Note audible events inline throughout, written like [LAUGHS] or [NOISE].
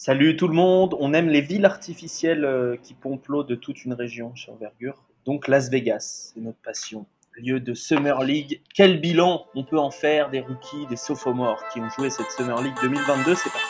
Salut tout le monde, on aime les villes artificielles euh, qui pompent l'eau de toute une région chez Envergure. Donc Las Vegas, c'est notre passion. Lieu de Summer League. Quel bilan on peut en faire des rookies, des sophomores qui ont joué cette Summer League 2022 C'est parti.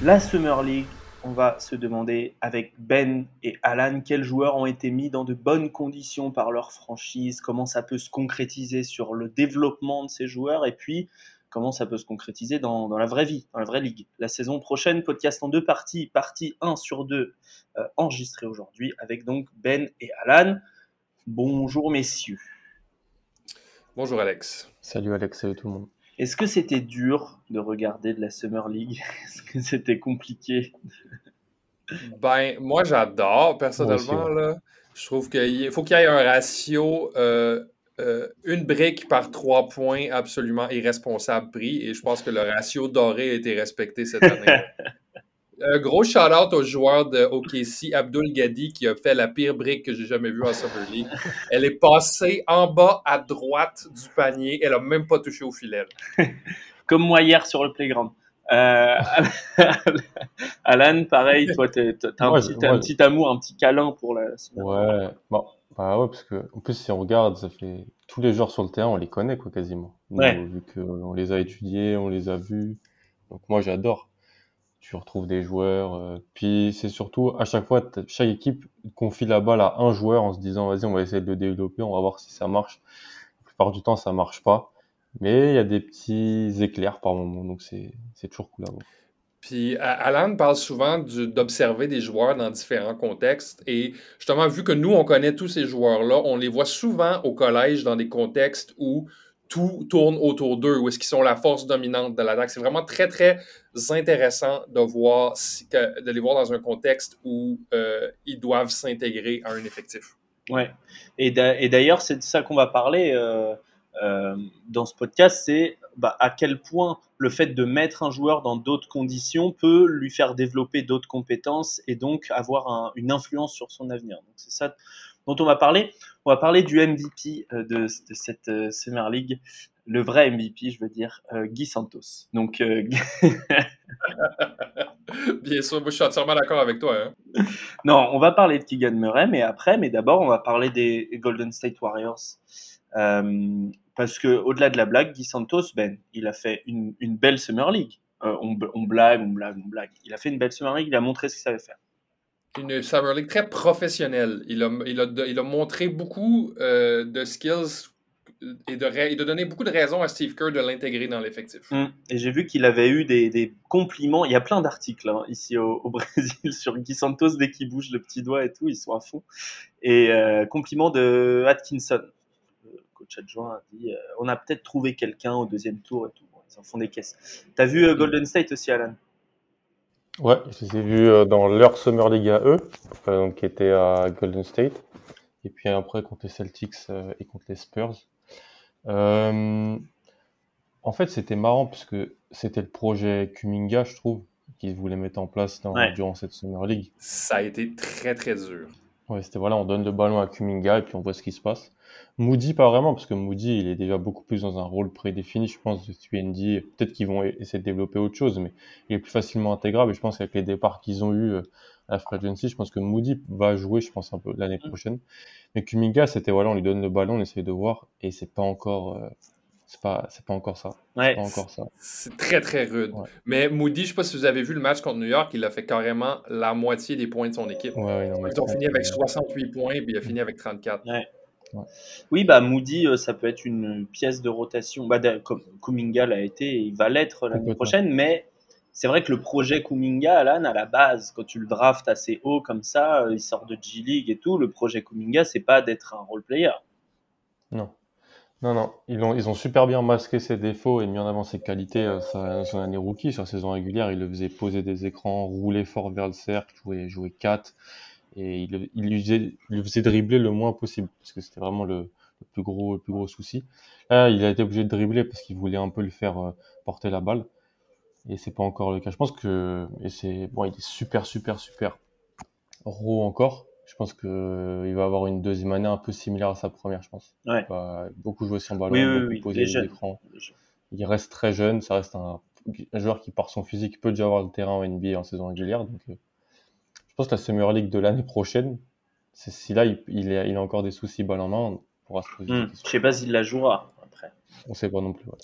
La Summer League, on va se demander avec Ben et Alan quels joueurs ont été mis dans de bonnes conditions par leur franchise, comment ça peut se concrétiser sur le développement de ces joueurs et puis comment ça peut se concrétiser dans, la vraie vie, dans la vraie ligue. La saison prochaine, podcast en deux parties, partie 1 sur 2 euh, enregistrée aujourd'hui avec donc Ben et Alan. Bonjour messieurs. Bonjour Alex. Salut Alex, salut tout le monde. Est-ce que c'était dur de regarder de la Summer League? [LAUGHS] Est-ce que c'était compliqué? Ben, moi j'adore personnellement. là, je trouve qu'il faut qu'il y ait un ratio, euh, euh, une brique par trois points absolument irresponsable pris. Et je pense que le ratio doré a été respecté cette année. [LAUGHS] Un gros shout-out au joueur de OKC, Abdul Gadi, qui a fait la pire brique que j'ai jamais vue en Summer League. Elle est passée en bas à droite du panier. Elle a même pas touché au filet. [LAUGHS] Comme moi hier sur le playground. Euh, [LAUGHS] Alan, pareil, toi, tu as, un, petit, amour, un petit câlin pour la. Ouais, bon, bah ouais, parce que en plus, si on regarde, ça fait tous les joueurs sur le terrain, on les connaît quoi, quasiment. Ouais. vu qu'on les a étudiés, on les a vus. Donc moi, j'adore tu retrouves des joueurs. Euh, puis c'est surtout à chaque fois, chaque équipe confie la balle à un joueur en se disant vas-y, on va essayer de le développer, on va voir si ça marche. La plupart du temps, ça marche pas. Mais il y a des petits éclairs par moment, donc c'est toujours cool à voir. Puis Alan parle souvent d'observer des joueurs dans différents contextes. Et justement, vu que nous, on connaît tous ces joueurs-là, on les voit souvent au collège dans des contextes où tout tourne autour d'eux, où est-ce qu'ils sont la force dominante de l'attaque. C'est vraiment très, très intéressant de, voir, de les voir dans un contexte où euh, ils doivent s'intégrer à un effectif. Ouais. Et d'ailleurs, c'est de ça qu'on va parler euh, euh, dans ce podcast, c'est bah, à quel point le fait de mettre un joueur dans d'autres conditions peut lui faire développer d'autres compétences et donc avoir une influence sur son avenir. Donc c'est ça dont on va parler. On va parler du MVP euh, de, cette euh, Summer League, le vrai MVP, je veux dire, euh, Guy Santos. Donc, [LAUGHS] bien sûr, moi je suis entièrement d'accord avec toi. Hein. [LAUGHS] Non, on va parler de Keegan Murray, mais après, mais d'abord, on va parler des Golden State Warriors. parce que au-delà de la blague, Guy Santos, ben, il a fait une, belle Summer League. on, on, blague, on blague, on blague. Il a fait une belle Summer League, il a montré ce qu'il savait faire une League très professionnelle. Il a, il a, il a montré beaucoup euh, de skills et de, de donner beaucoup de raisons à Steve Kerr de l'intégrer dans l'effectif. Hum. Et j'ai vu qu'il avait eu des, des, compliments. Il y a plein d'articles hein, ici au, [LAUGHS] Brésil sur Guy Santos dès qu'il bouge le petit doigt et tout, ils sont à fond. Et euh, compliments de Atkinson. Le coach adjoint a dit euh, on a peut-être trouvé quelqu'un au deuxième tour et tout. ils en font des caisses. T'as vu Golden State aussi, Alan? Ouais, je les ai vus euh, dans leur Summer League à eux, donc, qui était à Golden State, et puis après contre les Celtics euh, et contre les Spurs. Euh, en fait, c'était marrant parce que c'était le projet Kuminga, je trouve, qu'ils voulaient mettre en place dans, durant cette Summer League. Ça a été très très dur. Ouais, c'était voilà, on donne le ballon à Kuminga et puis on voit ce qui se passe. Moody, pas vraiment, parce que Moody, il est déjà beaucoup plus dans un rôle prédéfini, je pense, de TND. Peut-être qu'ils vont essayer de développer autre chose, mais il est plus facilement intégrable. Et je pense qu'avec les départs qu'ils ont eu euh, à la Free Agency, je pense que Moody va jouer, je pense, un peu l'année mm. prochaine. Mais Kuminga, c'était voilà, on lui donne le ballon, on essaie de voir, et c'est pas encore. C'est pas, c'est pas encore ça. Ouais, pas encore ça. C'est très, très rude. Mais Moody, je sais pas si vous avez vu le match contre New York, il a fait carrément la moitié des points de son équipe. Ouais, Ils ont fini avec 68 points, puis il a fini avec 34. Oui, bah Moody, euh, ça peut être une pièce de rotation. Bah, comme Kuminga l'a été, il va l'être l'année prochaine, mais c'est vrai que le projet Kuminga, Alan, à la base, quand tu le draftes assez haut comme ça, euh, il sort de G-League et tout, le projet Kuminga, c'est pas d'être un role player. Non. Non, non, ils ont, ils ont super bien masqué ses défauts et mis en avant ses qualités euh, son année rookie. La saison régulière, il le faisait poser des écrans, rouler fort vers le cercle, jouer, jouer 4 et il, il, faisait, il, faisait, dribbler le moins possible parce que c'était vraiment le, le, plus gros le plus gros souci. Là, il a été obligé de dribbler parce qu'il voulait un peu le faire euh, porter la balle. Et c'est pas encore le cas. Je pense que, et c'est, bon, il est super, super, super raw encore. Je pense que euh, il va avoir une deuxième année un peu similaire à sa première, je pense. Ouais. Il va beaucoup jouer son ballon, Oui, oui, beaucoup oui, poser les écrans. Il reste très jeune, ça reste un, un joueur qui, par son physique, peut déjà avoir le terrain en NBA en saison régulière. Donc, euh, je pense que la Summer League de l'année prochaine, c'est si là, il, il, a, il a encore des soucis balle en main, on pourra se poser Hmm. questions. Je sais pas s'il la jouera après. On sait pas non plus. ouais.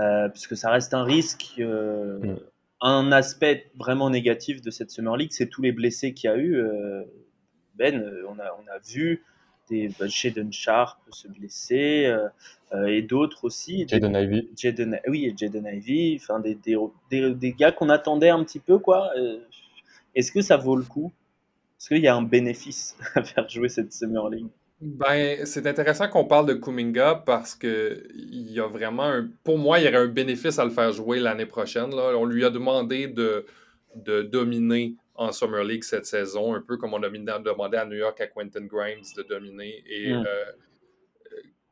Euh, puisque ça reste un risque. euh, Mm. Un aspect vraiment négatif de cette Summer League, c'est tous les blessés qu'il y a eu. Ben, euh, on a, on a vu des bah, Shaden Sharp se blesser euh, euh, et d'autres aussi. Jaden Ivey, Jaden, oui, et Jaden Ivey, enfin des, des, des, des gars qu'on attendait un petit peu, quoi. Euh, Est-ce que ça vaut le coup? Est-ce qu'il y a un bénéfice [LAUGHS] à faire jouer cette Summer League Ben, c'est intéressant qu'on parle de Kuminga parce que il y a vraiment un, pour moi, il y aurait un bénéfice à le faire jouer l'année prochaine. Là. On lui a demandé de, de dominer en Summer League cette saison, un peu comme on a demandé à New York à Quentin Grimes de dominer. Et Mm. euh,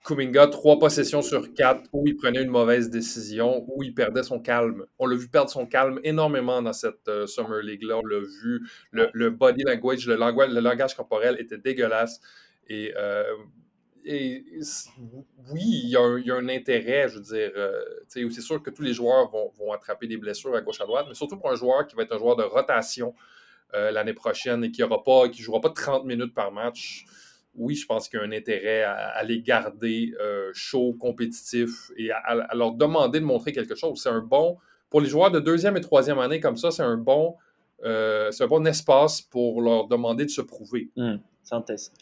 Kuminga, trois possessions sur quatre où il prenait une mauvaise décision, où il perdait son calme. On l'a vu perdre son calme énormément dans cette euh, Summer League-là. On l'a vu. Le, le body language, le langage, le langage corporel était dégueulasse. Et, euh, et c- oui, il y, a un, il y a un intérêt, je veux dire. euh, c'est sûr que tous les joueurs vont, vont attraper des blessures à gauche à droite, mais surtout pour un joueur qui va être un joueur de rotation euh, l'année prochaine et qui ne jouera pas 30 minutes par match. Oui, je pense qu'il y a un intérêt à, à les garder euh, chauds, compétitifs et à, à leur demander de montrer quelque chose. C'est un bon, pour les joueurs de deuxième et troisième année comme ça, c'est un bon, c'est un bon espace pour leur demander de se prouver. Un test.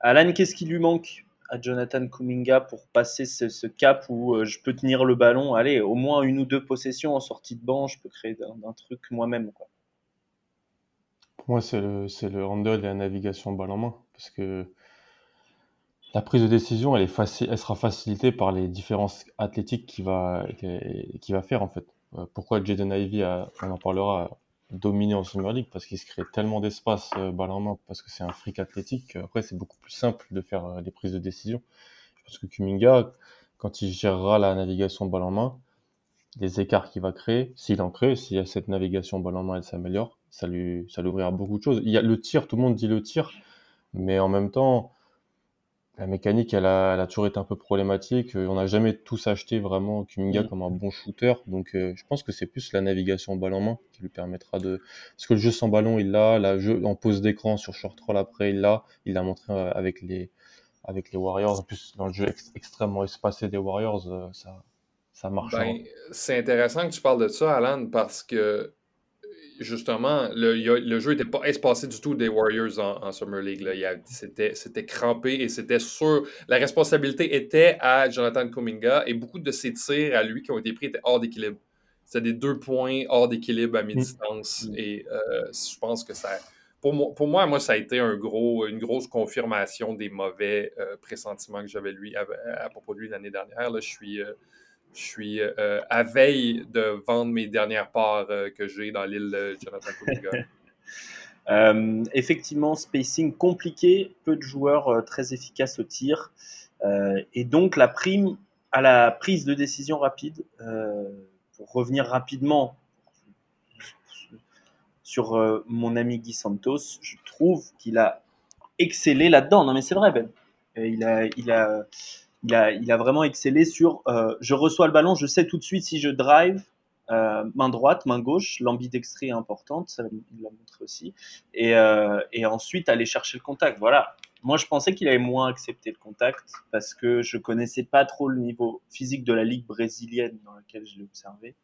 Alan, qu'est-ce qui lui manque? À Jonathan Kuminga pour passer ce, cap où euh, je peux tenir le ballon Allez, au moins une ou deux possessions en sortie de banc, je peux créer un, truc moi-même. Pour moi, c'est le, c'est le handle et la navigation balle en main. Parce que la prise de décision, elle, est facile, elle sera facilitée par les différences athlétiques qu'il va, qu'il va faire, en fait. Euh, Pourquoi Jaden Ivey, a, on en parlera, a dominé en Summer League Parce qu'il se crée tellement d'espace euh, balle en main, parce que c'est un fric athlétique. Après, c'est beaucoup plus simple de faire euh, les prises de décision. Pense que Kuminga, quand il gérera la navigation balle en main, les écarts qu'il va créer, s'il en crée, s'il y a cette navigation balle en main, elle s'améliore, ça lui, ça lui ouvrira beaucoup de choses. Il y a le tir, tout le monde dit le tir, mais en même temps, la mécanique, elle a, elle a toujours été un peu problématique. Euh, On n'a jamais tous acheté vraiment Kuminga Mm. comme un bon shooter, donc euh, je pense que c'est plus la navigation balle en main qui lui permettra de, parce que le jeu sans ballon, il l'a, la jeu en pause d'écran sur short roll après, il l'a, il l'a montré euh, avec les, avec les Warriors. En plus, dans le jeu ex- extrêmement espacé des Warriors, ça, ça marchera. Ben, c'est intéressant que tu parles de ça, Alan, parce que justement, le, jeu n'était pas espacé du tout des Warriors en, en Summer League. C'était crampé et c'était sûr. La responsabilité était à Jonathan Kuminga et beaucoup de ses tirs à lui qui ont été pris étaient hors d'équilibre. C'était des deux points hors d'équilibre à mi-distance. Mm. Et euh, je pense que ça. Pour moi, pour moi, moi, ça a été un gros, une grosse confirmation des mauvais euh, pressentiments que j'avais lui, à, à propos de lui l'année dernière. Là, je suis. euh, je suis euh, à veille de vendre mes dernières parts euh, que j'ai dans l'île de Jonathan Kuminga. [LAUGHS] Euh, effectivement, spacing compliqué, peu de joueurs très efficaces au tir. Et donc, la prime à la prise de décision rapide, pour revenir rapidement sur mon ami Guy Santos, je trouve qu'il a excellé là-dedans. Non, mais c'est vrai, Ben. Il, a, il, a, il, a, vraiment excellé sur euh, je reçois le ballon, je sais tout de suite si je drive, euh, main droite, main gauche, l'ambidextrie est importante, ça il l'a montré aussi, et, euh, et ensuite aller chercher le contact. Voilà. Moi, je pensais qu'il avait moins accepté le contact parce que je connaissais pas trop le niveau physique de la ligue brésilienne dans laquelle je l'ai observé.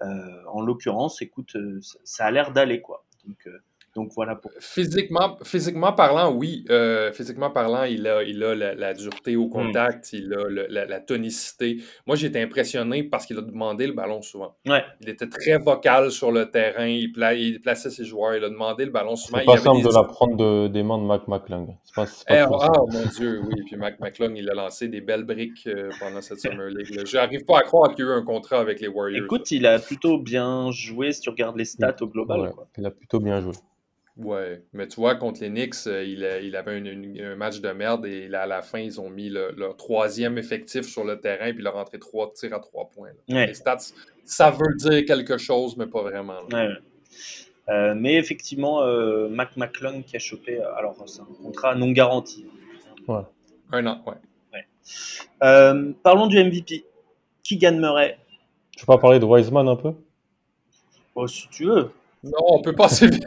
En l'occurrence, écoute, ça, a l'air d'aller quoi. Donc, donc voilà pour. Physiquement, physiquement parlant, oui. Euh, physiquement parlant, il a, il a la, la dureté au contact, il a le- la, la tonicité. Moi, j'ai été impressionné parce qu'il a demandé le ballon souvent. Ouais. Il était très vocal sur le terrain, il, pla- il plaçait ses joueurs, il a demandé le ballon souvent. C'est Il pas y avait simple des- de la prendre de- des mains de Mac McClung. C'est pas, simple. mon Dieu, oui. [LAUGHS] Puis Mac McClung, il a lancé des belles briques euh, pendant cette Summer League. J'arrive pas à croire qu'il y a eu un contrat avec les Warriors. Écoute, il a plutôt bien joué si tu regardes les stats au global. Ouais, quoi. il a plutôt bien joué. Ouais, mais tu vois, contre les Knicks, euh, il, il avait un match de merde et à la fin, ils ont mis leur troisième effectif sur le terrain puis leur rentré trois tirs à trois points. Les stats, ça veut dire quelque chose, mais pas vraiment. Euh, mais effectivement, euh, Mac McClung qui a chopé, euh, alors c'est un contrat non garanti. Ouais. Un an, ouais. parlons du MVP. Qui gagne Murray Tu veux pas parler de Wiseman un peu? Oh, Si tu veux. Non, on peut passer vite.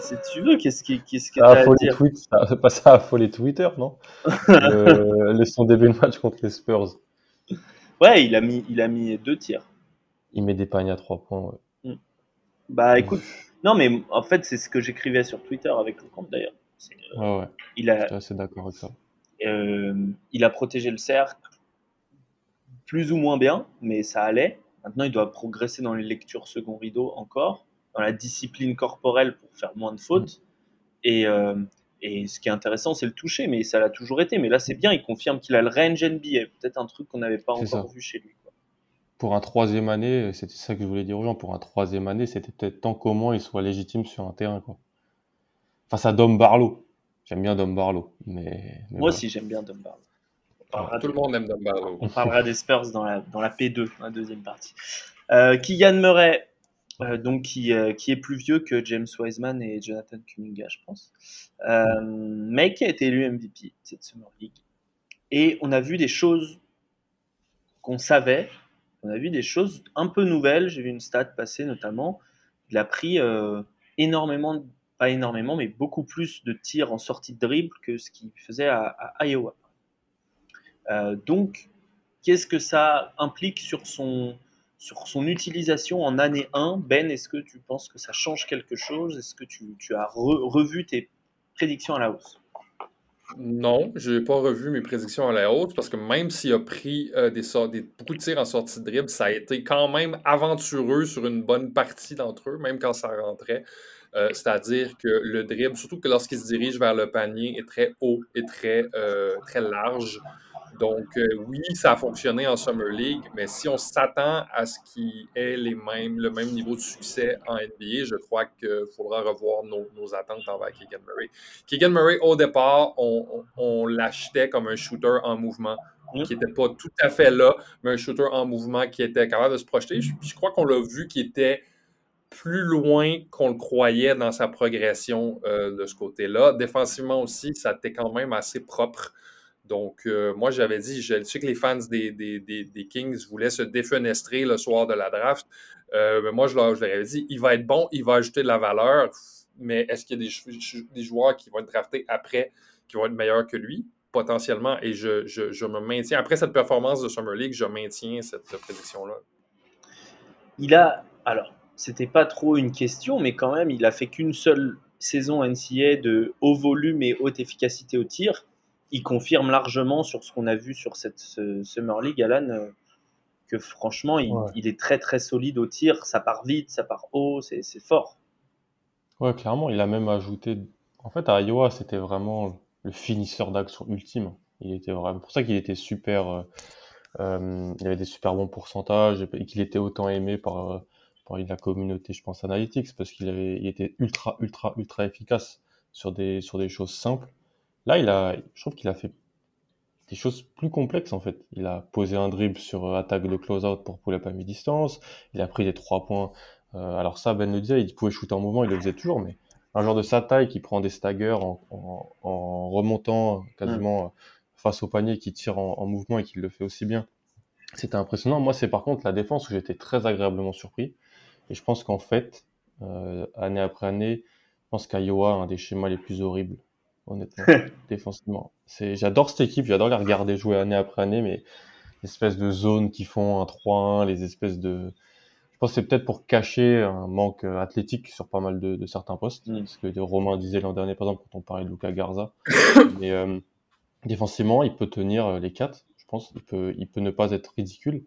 si tu veux, qu'est-ce qui qu'est-ce que tu as à dire tweet, Ça pas ça à affoler Twitter, non [LAUGHS] le, Son début de match contre les Spurs. Ouais, il a mis, il a mis deux tirs. Il met des paniers à trois points. Ouais. Hmm. Bah écoute, non mais en fait c'est ce que j'écrivais sur Twitter avec le compte d'ailleurs. Euh, ouais, ouais. Il a, assez d'accord avec ça. Euh, il a protégé le cercle plus ou moins bien, mais ça allait. Maintenant, il doit progresser dans les lectures second rideau encore dans la discipline corporelle pour faire moins de fautes. Et, euh, et ce qui est intéressant, c'est le toucher, mais ça l'a toujours été. Mais là, c'est bien, il confirme qu'il a le range NBA, peut-être un truc qu'on n'avait pas encore vu chez lui. Pour un troisième année, c'était ça que je voulais dire aux gens, pour un troisième année, c'était peut-être tant qu'au moins il soit légitime sur un terrain. Quoi. Face à Dom Barlow. J'aime bien Dom Barlow. Mais, Moi aussi, j'aime bien Dom Barlow. Tout le monde aime Dom Barlow. On parlera des Spurs dans la, dans la P2, la deuxième partie. Euh, Kylian Murray, euh, donc qui, euh, qui, est plus vieux que James Wiseman et Jonathan Kuminga, je pense, euh, mais qui a été élu MVP cette Summer League. Et on a vu des choses qu'on savait, on a vu des choses un peu nouvelles. J'ai vu une stat passer notamment. Il a pris énormément, pas énormément, mais beaucoup plus de tirs en sortie de dribble que ce qu'il faisait à Iowa. donc, qu'est-ce que ça implique sur son, sur son utilisation en année 1, Ben, est-ce que tu penses que ça change quelque chose? Est-ce que tu, as revu tes prédictions à la hausse? Non, je n'ai pas revu mes prédictions à la hausse parce que même s'il a pris euh, des, des, beaucoup de tirs en sortie de dribble, ça a été quand même aventureux sur une bonne partie d'entre eux, même quand ça rentrait. Euh, c'est-à-dire que le dribble, surtout que lorsqu'il se dirige vers le panier, est très haut et très, euh, très large. Donc, euh, oui, ça a fonctionné en Summer League, mais si on s'attend à ce qu'il ait les mêmes, le même niveau de succès en NBA, je crois qu'il faudra revoir nos, attentes envers Keegan Murray. Keegan Murray, au départ, on, l'achetait comme un shooter en mouvement mm. qui n'était pas tout à fait là, mais un shooter en mouvement qui était capable de se projeter. Je, crois qu'on l'a vu qui était plus loin qu'on le croyait dans sa progression euh, de ce côté-là. Défensivement aussi, ça était quand même assez propre. Donc, euh, moi, j'avais dit, je sais que les fans des, des, Kings voulaient se défenestrer le soir de la draft. Euh, mais moi, je leur, avais dit, il va être bon, il va ajouter de la valeur, mais est-ce qu'il y a des, joueurs qui vont être draftés après qui vont être meilleurs que lui? Potentiellement. Et je, je, me maintiens. Après cette performance de Summer League, je maintiens cette prédiction-là. Il a. Alors, c'était pas trop une question, mais quand même, il a fait qu'une seule saison NCA de haut volume et haute efficacité au tir il confirme largement sur ce qu'on a vu sur cette Summer League, Alan, euh, que franchement, il, est très très solide au tir. Ça part vite, ça part haut, c'est fort. Ouais, clairement, il a même ajouté. En fait, à Iowa, c'était vraiment le finisseur d'action ultime. Il était vraiment pour ça qu'il était super. Euh, euh, il avait des super bons pourcentages et qu'il était autant aimé par, par la communauté, je pense, Analytics, parce qu'il avait, il était ultra, ultra, ultra efficace sur des, sur des choses simples. Là, il a, je trouve qu'il a fait des choses plus complexes en fait. Il a posé un dribble sur euh, attaque de close-out pour pull-up à mi-distance. Il a pris des trois points. Euh, alors ça, Ben le disait, il pouvait shooter en mouvement, il le faisait toujours, mais un genre de sa taille qui prend des staggers en, remontant quasiment face au panier, qui tire en, mouvement et qui le fait aussi bien. C'était impressionnant. Moi, c'est par contre la défense où j'étais très agréablement surpris. Et je pense qu'en fait, euh, année après année, je pense qu'Iowa a un des schémas les plus horribles honnêtement, [LAUGHS] défensivement. C'est, j'adore cette équipe, j'adore les regarder jouer année après année, mais espèces de zones qui font un 3-1, les espèces de... Je pense que c'est peut-être pour cacher un manque euh, athlétique sur pas mal de, certains postes, mm. ce que Romain disait l'an dernier, par exemple, quand on parlait de Luca Garza. [COUGHS] mais euh, défensivement, il peut tenir euh, les quatre, je pense. Il peut, il peut ne pas être ridicule.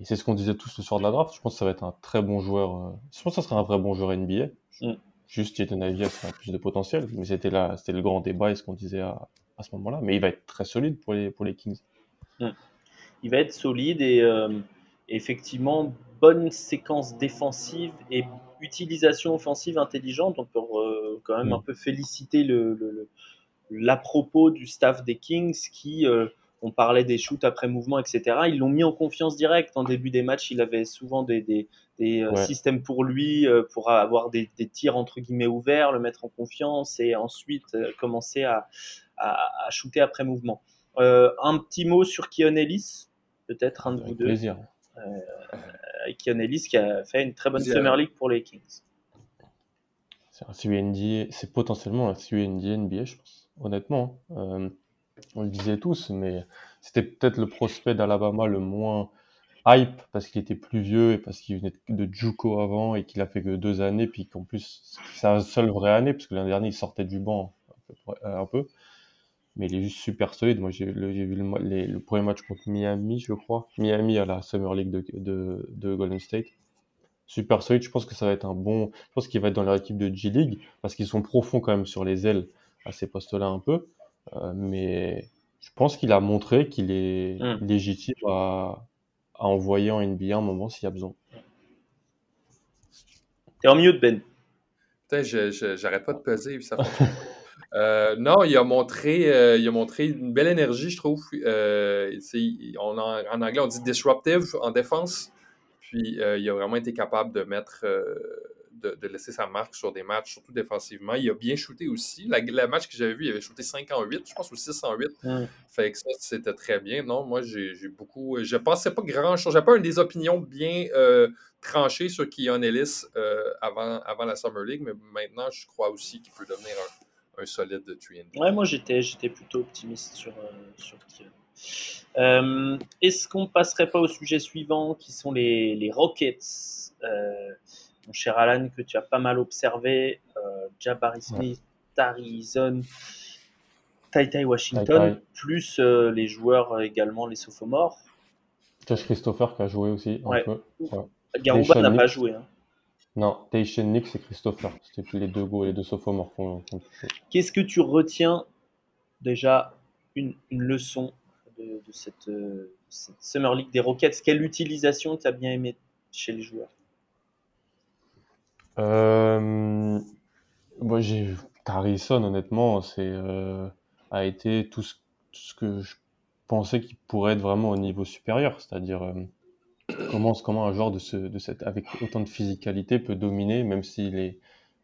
Et c'est ce qu'on disait tous le soir de la draft. Je pense que ça va être un très bon joueur. Je pense que ça sera un vrai bon joueur NBA. Mm. Juste, Jaden Ivey a plus de potentiel, mais c'était là, c'était le grand débat et ce qu'on disait à, à ce moment-là. Mais il va être très solide pour les, pour les Kings. Hmm. Il va être solide et euh, effectivement, bonne séquence défensive et utilisation offensive intelligente. On peut quand même mm. un peu féliciter le, l'à propos du staff des Kings qui on parlait des shoots après mouvement, etc. Ils l'ont mis en confiance directe. En début des matchs, il avait souvent des, euh, systèmes pour lui, euh, pour avoir des, tirs entre guillemets ouverts, le mettre en confiance et ensuite euh, commencer à, shooter après mouvement. un petit mot sur Kion Ellis, peut-être un de vous deux. plaisir. Kion Ellis qui a fait une très bonne Summer League pour les Kings. C'est un c'est potentiellement un CUND NBA, je pense, honnêtement. Hein on le disait tous, mais c'était peut-être le prospect d'Alabama le moins hype parce qu'il était plus vieux et parce qu'il venait de Juco avant et qu'il a fait que deux années, puis qu'en plus, c'est sa seule vraie année, parce que l'année dernière, il sortait du banc un peu. Mais il est juste super solide. Moi, j'ai vu le, premier match contre Miami, je crois. Miami à la Summer League de, de, Golden State. Super solide. Je pense que ça va être un bon. Je pense qu'il va être dans leur équipe de G League parce qu'ils sont profonds quand même sur les ailes à ces postes-là un peu. Euh, mais je pense qu'il a montré qu'il est hmm. légitime à, envoyer en NBA un moment s'il y a besoin. T'es en mieux de Ben. Putain, j'arrête pas de peser, ça [LAUGHS] euh, non, il a montré, euh, il a montré une belle énergie, je trouve. on en anglais, on dit disruptive en défense. Puis il a vraiment été capable de mettre de, laisser sa marque sur des matchs, surtout défensivement. Il a bien shooté aussi. La, le match que j'avais vu, il avait shooté 5 en 8, je pense, ou 6 en 8. Fait que ça, c'était très bien. Non, moi, j'ai beaucoup. Je pensais pas grand-chose. J'avais pas des opinions bien euh, tranchées sur Keon Ellis euh, avant, avant la Summer League, mais maintenant, je crois aussi qu'il peut devenir un, solide de 3 Ouais, moi, j'étais plutôt optimiste sur, euh, sur Keon. Est-ce qu'on passerait pas au sujet suivant qui sont les, les Rockets mon cher Alan, que tu as pas mal observé, euh, Jabari Smith, Tari Tai Tai Washington, plus euh, les joueurs euh, également, les sophomores. Josh Christopher qui a joué aussi un peu. Garouba n'a pas joué. Hein. Non, Taishan Nick et Christopher. C'était les deux go, les deux sophomores Qu'est-ce que tu retiens déjà une, leçon de, cette, cette, Summer League des Rockets? Quelle utilisation tu as bien aimé chez les joueurs? Euh, moi, j'ai Harrison, honnêtement, c'est euh, a été tout ce, ce, que je pensais qu'il pourrait être vraiment au niveau supérieur, c'est-à-dire euh, comment, comment un joueur de, ce, de cette, avec autant de physicalité peut dominer, même s'il est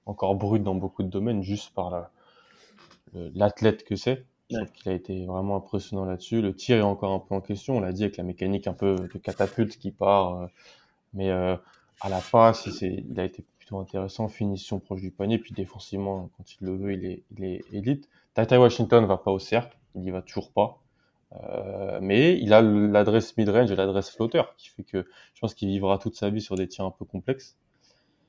encore brut dans beaucoup de domaines, juste par l'athlète que c'est. Il a été vraiment impressionnant là-dessus. Le tir est encore un peu en question, on l'a dit, avec la mécanique un peu de catapulte qui part. Euh, mais à la passe, il a été intéressant, finition proche du panier, puis défensivement, quand il le veut, il est, il est élite. Tata Washington va pas au cercle, il y va toujours pas. Euh, mais il a l'adresse mid-range et l'adresse flotteur, qui fait que je pense qu'il vivra toute sa vie sur des tirs un peu complexes.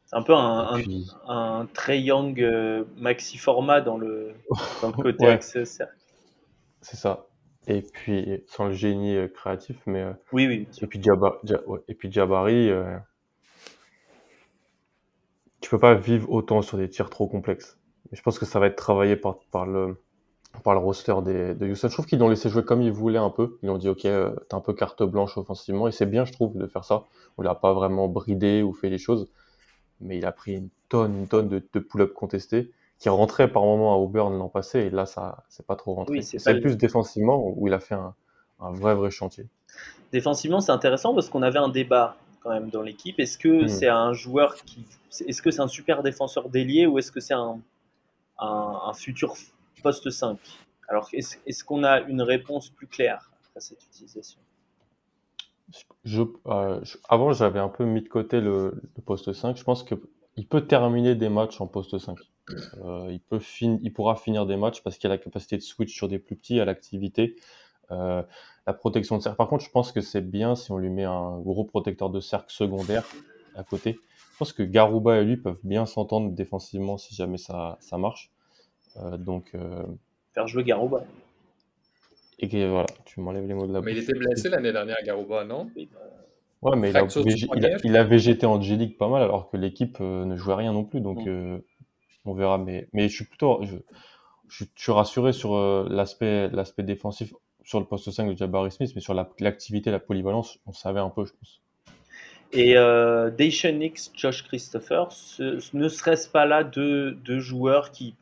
C'est un peu un, un, Trey Young euh, maxi format dans le, dans le côté [LAUGHS] axe cercle. C'est ça. Et puis, sans le génie euh, créatif, mais. oui, oui. Et puis, et puis Jabari, tu peux pas vivre autant sur des tirs trop complexes. je pense que ça va être travaillé par, par le par le roster des, de Houston. Je trouve qu'ils l'ont laissé jouer comme ils voulaient un peu. Ils ont dit, OK, euh, t'as un peu carte blanche offensivement. Et c'est bien, je trouve, de faire ça. On l'a pas vraiment bridé ou fait les choses. Mais il a pris une tonne, une tonne de, de pull-up contestés qui rentraient par moment à Auburn l'an passé. Et là, ça, c'est pas trop rentré. c'est plus défensivement où il a fait un, un vrai, vrai chantier. Défensivement, c'est intéressant parce qu'on avait un débat quand même dans l'équipe. Est-ce que hmm. c'est un joueur qui, est-ce que c'est un super défenseur délié ou est-ce que c'est un, un, futur poste 5 Alors, est-ce, qu'on a une réponse plus claire à cette utilisation? Euh, je, avant, j'avais un peu mis de côté le, poste 5. Je pense qu'il peut terminer des matchs en poste 5. Euh, il, peut fin, il pourra finir des matchs parce qu'il a la capacité de switch sur des plus petits à l'activité. Euh, la protection de cercle. Par contre, je pense que c'est bien si on lui met un gros protecteur de cercle secondaire à côté. Je pense que Garuba et lui peuvent bien s'entendre défensivement si jamais ça, ça marche. Euh, donc euh, faire jouer Garuba. Et que, voilà, tu m'enlèves les mots de la bouche. Mais il était blessé l'année dernière, Garuba, non? Bah, Ouais, mais il a, il, a, végété en G-League pas mal alors que l'équipe ne jouait rien non plus. Donc mm. on verra. Mais, mais je suis plutôt. Je, je, je suis rassuré sur l'aspect l'aspect défensif sur le poste 5 de Jabari Smith, mais sur l'activité, la, polyvalence, on savait un peu, je pense. Et euh, Josh Christopher, ne serait-ce pas là deux, deux joueurs qui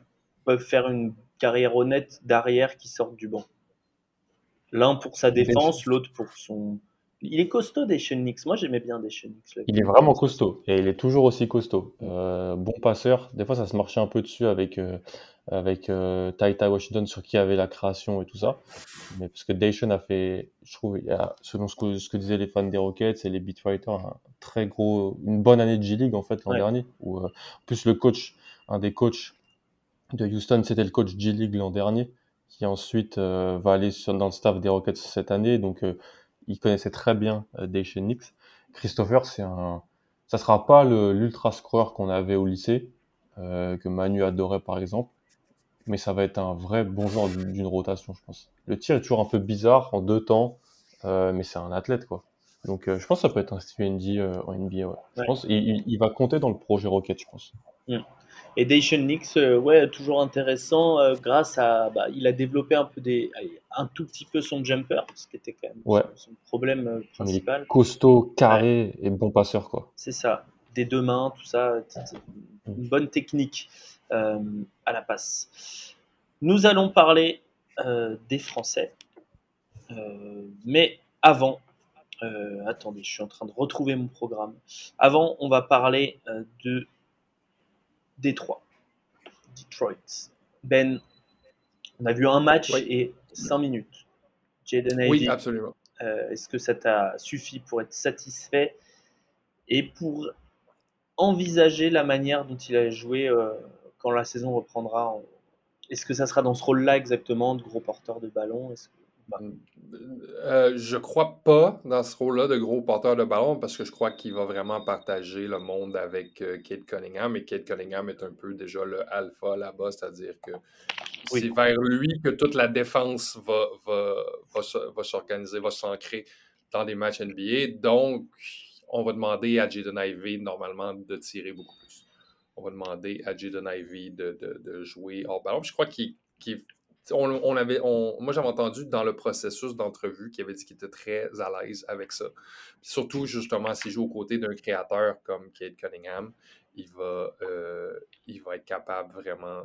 peuvent faire une carrière honnête d'arrière qui sortent du banc? L'un pour sa défense, l'autre pour son. Il est costaud, Daishen Nix. Moi, j'aimais bien Daishen Nix. Il est vraiment costaud et il est toujours aussi costaud. Euh, bon passeur. Des fois, ça se marchait un peu dessus avec, euh, avec euh, Taita Washington sur qui avait la création et tout ça. Mais parce que Daishen a fait, je trouve, selon ce que, ce que disaient les fans des Rockets et les Beatfighters, un très gros, une bonne année de G-League en fait l'an dernier. Où, en plus, le coach, un des coachs de Houston, c'était le coach G-League l'an dernier qui ensuite euh, va aller sur, dans le staff des Rockets cette année. Donc, euh, il connaissait très bien euh, Daishen Nix. Christopher, c'est un, ça sera pas l'ultra scoreur qu'on avait au lycée, que Manu adorait par exemple, mais ça va être un vrai bon genre d'une rotation, je pense. Le tir est toujours un peu bizarre en deux temps, mais c'est un athlète quoi. Donc, je pense que ça peut être un Steve en NBA. Ouais. Je pense il, il, va compter dans le projet Rocket, je pense. Mm. Et Dacian Nix, euh, ouais, toujours intéressant euh, grâce à. Bah, il a développé un, peu des, un tout petit peu son jumper, ce qui était quand même son, problème euh, principal. costaud, carré et bon passeur, quoi. C'est ça. Des deux mains, tout ça. Une bonne technique à la passe. Nous allons parler des Français. mais avant, attendez, je suis en train de retrouver mon programme. Avant, on va parler de Détroit. Detroit. Ben, on a vu un match et cinq minutes. Jaden Oui, absolument. Euh, est-ce que ça t'a suffi pour être satisfait et pour envisager la manière dont il a joué euh, quand la saison reprendra Est-ce que ça sera dans ce rôle-là exactement, de gros porteur de ballon? Euh, je crois pas dans ce rôle-là de gros porteur de ballon parce que je crois qu'il va vraiment partager le monde avec euh, Kate Cunningham et Kate Cunningham est un peu déjà le alpha là-bas, c'est-à-dire que c'est vers lui que toute la défense va, va, va, s'organiser, va s'ancrer dans des matchs NBA. Donc, on va demander à Jaden Ivey normalement de tirer beaucoup plus. On va demander à Jaden Ivey de, de, jouer hors ballon. je crois qu'il on, avait, moi, j'avais entendu dans le processus d'entrevue qu'il avait dit qu'il était très à l'aise avec ça. surtout, justement, s'il joue aux côtés d'un créateur comme Kate Cunningham, il va, euh, il va être capable vraiment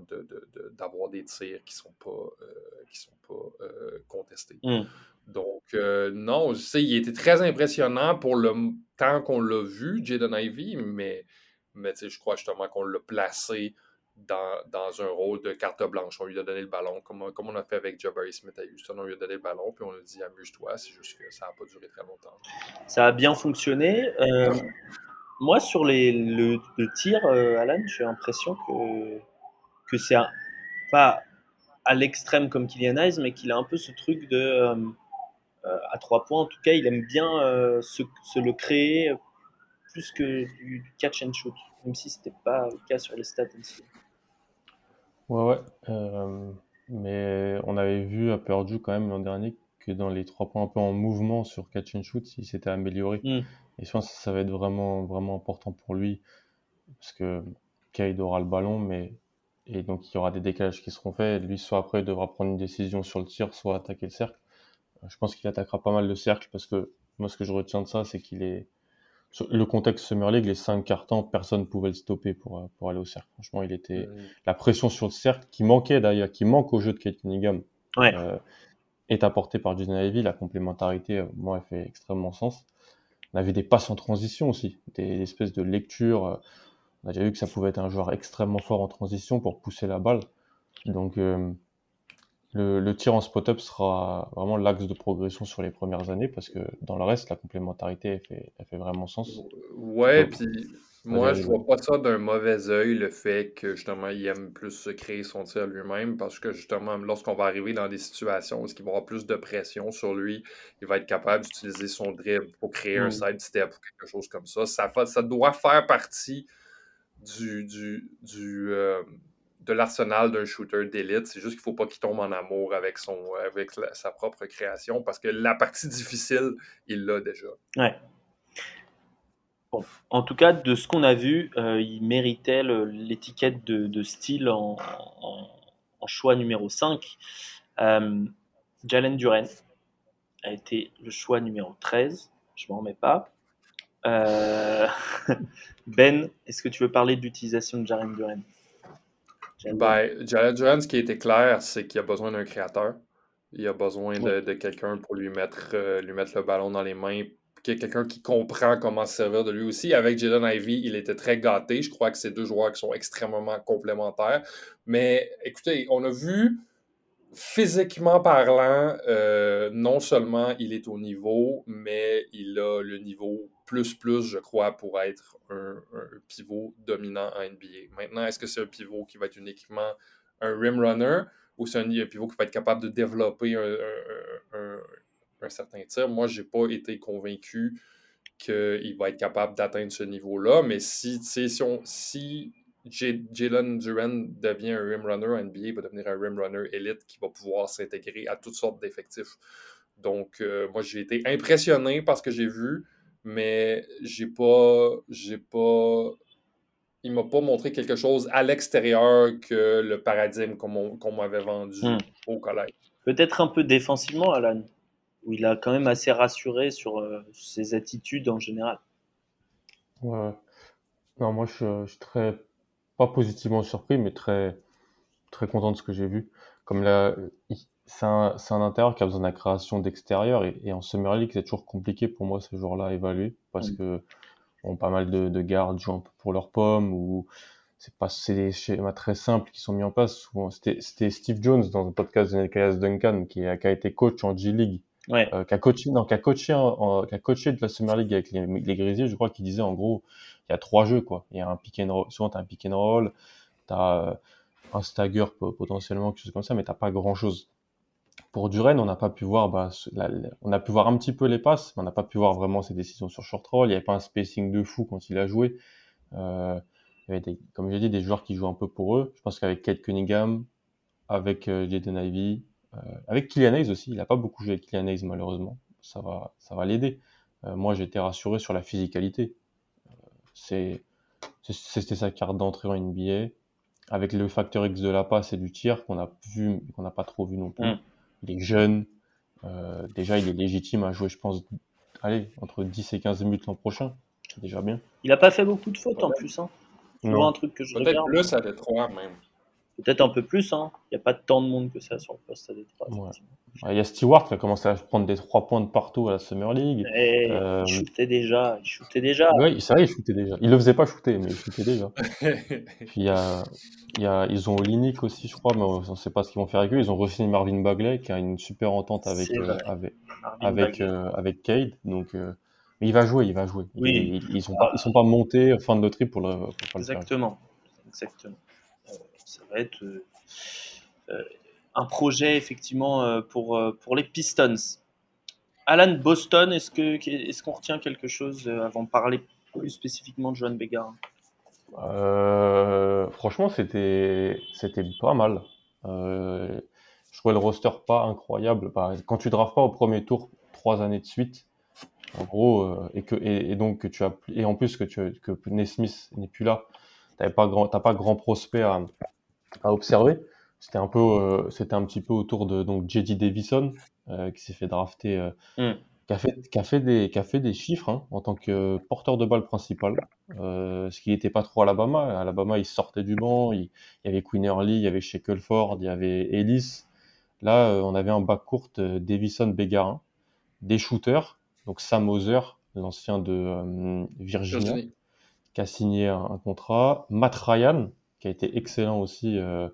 d'avoir des tirs qui ne sont pas, euh, qui sont pas euh, contestés. Hmm. Donc, non, sais, il était très impressionnant pour le temps qu'on l'a vu, Jaden Ivy, mais, mais je crois justement qu'on l'a placé dans, un rôle de carte blanche. On lui a donné le ballon, comme, comme on a fait avec Jabari Smith à Houston. On lui a donné le ballon, puis on a dit amuse-toi. C'est juste que ça n'a pas duré très longtemps. Ça a bien fonctionné. Euh, moi, sur les, le, tir, euh, Alan, j'ai l'impression que, que c'est pas à l'extrême comme Kylian Hayes, mais qu'il a un peu ce truc de. Euh, à trois points, en tout cas, il aime bien se, le créer plus que du, catch and shoot, même si ce n'était pas le cas sur les stats. Ouais, ouais. Euh, mais on avait vu à Purdue quand même l'an dernier que dans les trois points un peu en mouvement sur catch and shoot, il s'était amélioré. Hmm. Et je pense que ça va être vraiment, vraiment important pour lui. Parce que Kade aura le ballon, mais. Et donc il y aura des décalages qui seront faits. Lui, soit après, il devra prendre une décision sur le tir, soit attaquer le cercle. Je pense qu'il attaquera pas mal le cercle parce que moi, ce que je retiens de ça, c'est qu'il est le contexte Summer League, les cinq cartons, personne ne pouvait le stopper pour, euh, pour aller au cercle. Franchement, il était la pression sur le cercle qui manquait d'ailleurs, qui manque au jeu de Kate Cunningham, euh, est apportée par Jason Ivy. La complémentarité, euh, moi, elle fait extrêmement sens. On avait des passes en transition aussi, des, espèces de lectures. on a déjà vu que ça pouvait être un joueur extrêmement fort en transition pour pousser la balle. Donc, le, tir en spot-up sera vraiment l'axe de progression sur les premières années parce que dans le reste, la complémentarité, elle fait, vraiment sens. Ouais, puis moi, je vois pas ça d'un mauvais œil, le fait que justement, il aime plus se créer son tir lui-même parce que justement, lorsqu'on va arriver dans des situations où il va avoir plus de pression sur lui, il va être capable d'utiliser son dribble pour créer un mm. side step ou quelque chose comme ça. Ça, ça doit faire partie du, du, du euh, de l'arsenal d'un shooter d'élite. C'est juste qu'il ne faut pas qu'il tombe en amour avec, son, avec sa propre création parce que la partie difficile, il l'a déjà. Ouais. Bon. En tout cas, de ce qu'on a vu, euh, il méritait l'étiquette de, style en, choix numéro 5. Euh, Jalen Duren a été le choix numéro 13. Je m'en remets pas. [LAUGHS] ben, est-ce que tu veux parler de l'utilisation de Jaren Duran ben, Jalen Duran, ce qui a été clair, c'est qu'il a besoin d'un créateur. Il a besoin de, quelqu'un pour lui mettre, euh, lui mettre le ballon dans les mains. Qu'il y ait quelqu'un qui comprend comment se servir de lui aussi. Avec Jalen Ivy, il était très gâté. Je crois que c'est deux joueurs qui sont extrêmement complémentaires. Mais écoutez, on a vu, physiquement parlant, euh, non seulement il est au niveau, mais il a le niveau plus plus, je crois, pour être un, pivot dominant en NBA. Maintenant, est-ce que c'est un pivot qui va être uniquement un rim runner ou c'est un, pivot qui va être capable de développer un, certain tir? Moi, je n'ai pas été convaincu qu'il va être capable d'atteindre ce niveau-là, mais si, si, on, si Jalen Duran devient un rim runner en NBA, il va devenir un rim runner élite qui va pouvoir s'intégrer à toutes sortes d'effectifs. Donc, euh, moi, j'ai été impressionné par ce que j'ai vu mais j'ai pas, j'ai pas, il m'a pas montré quelque chose à l'extérieur que le paradigme qu'on m'avait vendu hmm. au collège. Peut-être un peu défensivement, Alan, où il a quand même assez rassuré sur euh, ses attitudes en général. Ouais. Non, moi je, suis très, pas positivement surpris, mais très, très content de ce que j'ai vu. Comme là, c'est un, un, intérieur qui a besoin de la création d'extérieur et, en Summer League, c'est toujours compliqué pour moi ce jour-là à évaluer parce mm. que bon, pas mal de, de gardes jouent un peu pour leurs pommes ou c'est pas c'est des schémas très simples qui sont mis en place. C'était Steve Jones dans le podcast de Nicolas Duncan qui a, qui a été coach en G League. Ouais. Euh, qui a coaché, non, qui a coaché, en, qui a coaché de la Summer League avec les, les Grizzlies, je crois qu'il disait en gros, il y a trois jeux quoi. Il y a un pick and roll, souvent t'as un pick and roll, t'as euh, un stagger potentiellement quelque chose comme ça, mais t'as pas grand chose. Pour Duren, on n'a pas pu voir, bah, on a pu voir un petit peu les passes, mais on n'a pas pu voir vraiment ses décisions sur short roll. Il n'y avait pas un spacing de fou quand il a joué. Euh, il y avait, des, comme j'ai dit, des joueurs qui jouent un peu pour eux. Je pense qu'avec Kate Cunningham, avec euh, Jaden Ivy, euh, avec Kylian Hayes aussi, il n'a pas beaucoup joué avec Kylian Hayes malheureusement. Ça va, ça va l'aider. Euh, moi, été rassuré sur la physicalité. c'était sa carte d'entrée en NBA. Avec le facteur X de la passe et du tir qu'on a vu, qu'on n'a pas trop vu non plus. Mm il est jeune. Euh, déjà, il est légitime à jouer, je pense, allez, entre 10 et 15 minutes l'an prochain. C'est déjà bien. Il n'a pas fait beaucoup de fautes en plus. Hein. un truc que je Peut-être plus à Détroit même. Peut-être un peu plus. Hein. Il n'y a pas tant de monde que ça sur le poste à Détroit. Il y a Stewart qui a commencé à prendre des 3 points de partout à la Summer League. Et euh... Il shootait déjà. Il shootait déjà. Oui, c'est vrai, il shootait déjà. Il le faisait pas shooter, mais il shootait déjà. [LAUGHS] Puis il y a, il y a, ils ont Olinik aussi, je crois, mais on ne sait pas ce qu'ils vont faire avec eux. Ils ont re Marvin Bagley, qui a une super entente avec, euh, avec, avec, euh, avec Cade. Donc, euh, mais il va jouer, il va jouer. Oui. Ils, ils, sont pas, ils sont pas montés fin de loterie pour le, pour Exactement. Exactement. ça va être un projet, effectivement, pour, pour les Pistons. Alan Boston, est-ce qu'on est qu'on retient quelque chose avant de parler plus spécifiquement de Joan Beggar euh, franchement, c'était c'était pas mal. Euh, je trouvais le roster pas incroyable. Bah, quand tu drafts pas au premier tour trois années de suite, en gros, euh, et que et, donc que tu as et en plus que tu que Nesmith n'est plus là, t'avais pas grand t'as pas grand prospect à, à observer. C'était un peu euh, c'était un petit peu autour de donc JD Davison euh, qui s'est fait drafter. Mm qui a fait, qui a fait, des, qui a fait des chiffres hein, en tant que porteur de balle principal, euh, ce qui n'était pas trop à Alabama. À Alabama, il sortait du banc, il, y avait Queen Early, il y avait Shackleford, il y avait Ellis. Là, euh, on avait un bac court euh, Davison Bégarin, des shooters, donc Sam Moser, l'ancien de euh, Virginia, qui a signé un, contrat, Matt Ryan, qui a été excellent aussi, euh,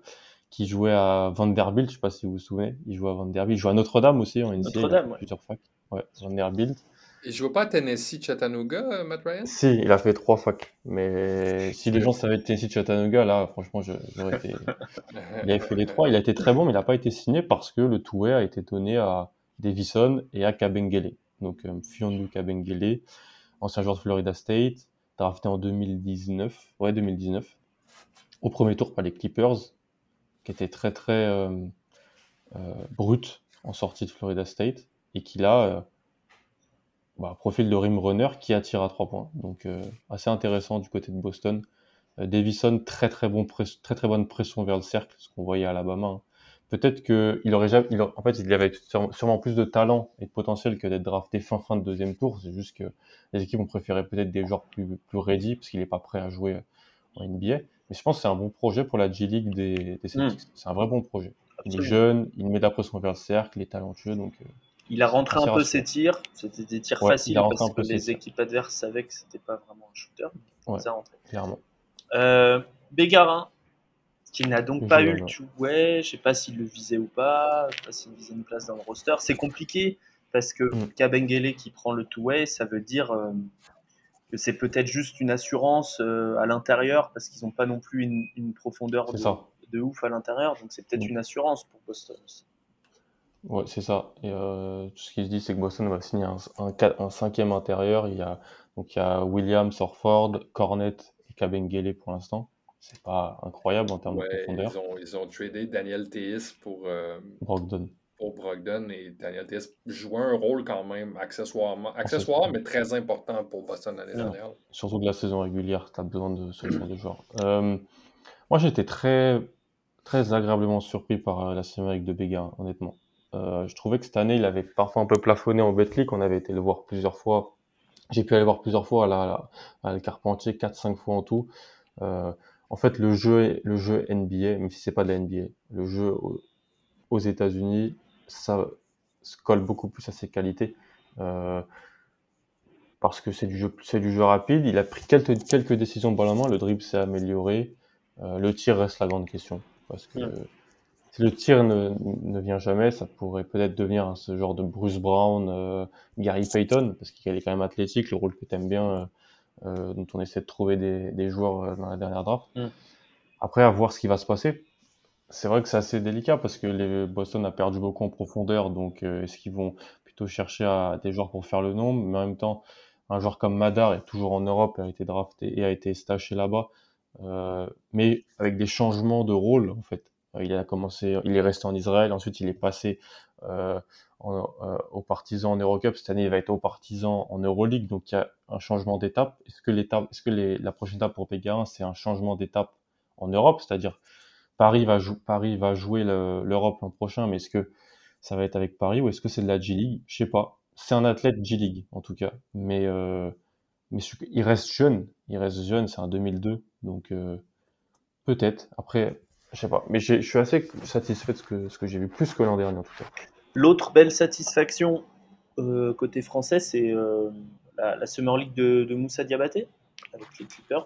qui jouait à Vanderbilt, je ne sais pas si vous vous souvenez, il jouait à Vanderbilt, il jouait à Notre-Dame aussi en NCAA, Notre-Dame, plusieurs fois. Ouais, Vanderbilt. Il joue pas à Tennessee Chattanooga, euh, Matt Ryan? Si, il a fait trois facs. Mais [LAUGHS] si les gens savaient Tennessee Chattanooga, là, franchement, j'aurais été. [LAUGHS] il avait fait les trois. Il a été très bon, mais il n'a pas été signé parce que le tout a été donné à Davison et à Kabengele. Donc, euh, Fiondu Kabengele, ancien joueur de Florida State, drafté en 2019. Ouais, 2019. Au premier tour par les Clippers, qui était très, très euh, euh en sortie de Florida State et qu'il a euh, bah, profil de rim runner qui attire à trois points. Donc euh, assez intéressant du côté de Boston. Euh, Davison, très très, bon très très bonne pression vers le cercle, ce qu'on voyait à Alabama. Hein. peut-être qu'il aurait jamais, il, en fait, il avait sûrement plus de talent et de potentiel que d'être drafté fin fin de deuxième tour. C'est juste que les équipes ont préféré peut-être des joueurs plus, plus ready parce qu'il n'est pas prêt à jouer en NBA. Mais je pense que c'est un bon projet pour la G League des, des Celtics. Hmm. C'est un vrai bon projet. Il est jeune, il met de la pression vers le cercle, il est talentueux, donc. Euh, il a rentré un peu ses tirs. C'était des tirs faciles parce que les équipes adverses savaient que c'était pas vraiment un shooter. Ouais, ça clairement. Euh, Bégarin, qui n'a donc pas eu le two-way. Je sais pas s'il le visait ou pas. Je sais pas s'il visait une place dans le roster. C'est compliqué parce que mm. Kabengele qui prend le two-way, ça veut dire euh, que c'est peut-être juste une assurance euh, à l'intérieur parce qu'ils n'ont pas non plus une, profondeur de, ouf à l'intérieur. Donc c'est peut-être mm. une assurance pour Boston aussi. Ouais, c'est ça. Et euh, tout ce qui se dit, c'est que Boston va signer un, un, cinquième intérieur. Il y a donc il y a Williams, Orford, Cornet et Kabengele pour l'instant. C'est pas incroyable en termes de profondeur. Ils ont, ils ont tradé Daniel Theis pour euh, Brogdon. Pour Brogdon et Daniel Theis jouait un rôle quand même accessoirement, accessoire mais très important pour Boston l'année dernière. Surtout de la saison régulière, tu as besoin de ce genre de joueur. Euh, moi, j'étais très, très agréablement surpris par la saison de Béga, honnêtement. Euh, je trouvais que cette année, il avait parfois un peu plafonné en Betclic. On avait été le voir plusieurs fois. J'ai pu aller voir plusieurs fois à la, à la Carpentier, 4-5 fois en tout. Euh, en fait, le jeu, le jeu NBA, même si c'est pas de la NBA, le jeu aux, États-Unis, ça se colle beaucoup plus à ses qualités. Euh, parce que c'est du jeu, c'est du jeu rapide. Il a pris quelques, quelques décisions balle en main. Le dribble s'est amélioré. Euh, le tir reste la grande question. Parce que si le tir ne, ne, vient jamais, ça pourrait peut-être devenir ce genre de Bruce Brown, euh, Gary Payton, parce qu'il est quand même athlétique, le rôle que tu aimes bien, euh, dont on essaie de trouver des, des joueurs dans la dernière draft. Après, à voir ce qui va se passer. C'est vrai que c'est assez délicat parce que les Boston a perdu beaucoup en profondeur, donc est-ce qu'ils vont plutôt chercher à des joueurs pour faire le nombre, mais en même temps, un joueur comme Madar est toujours en Europe, a été drafté et a été staché là-bas, mais avec des changements de rôle en fait. Euh, il a commencé, il est resté en Israël, ensuite il est passé euh, en, euh, aux partisans en Eurocup. Cette année, il va être aux partisans en Euroleague, donc il y a un changement d'étape. Est-ce que la prochaine étape pour Pégarin, c'est un changement d'étape en Europe, c'est-à-dire Paris va, jouer l'Europe l'an prochain, mais est-ce que ça va être avec Paris ou est-ce que c'est de la G League Je sais pas. C'est un athlète G League en tout cas, mais euh, il reste jeune. Il reste jeune, c'est un 2002, donc euh, peut-être. Après, je sais pas, mais je suis assez satisfait de ce que, j'ai vu, plus que l'an dernier en tout cas. L'autre belle satisfaction euh, côté français, c'est la, Summer League de, de, Moussa Diabaté avec les Clippers.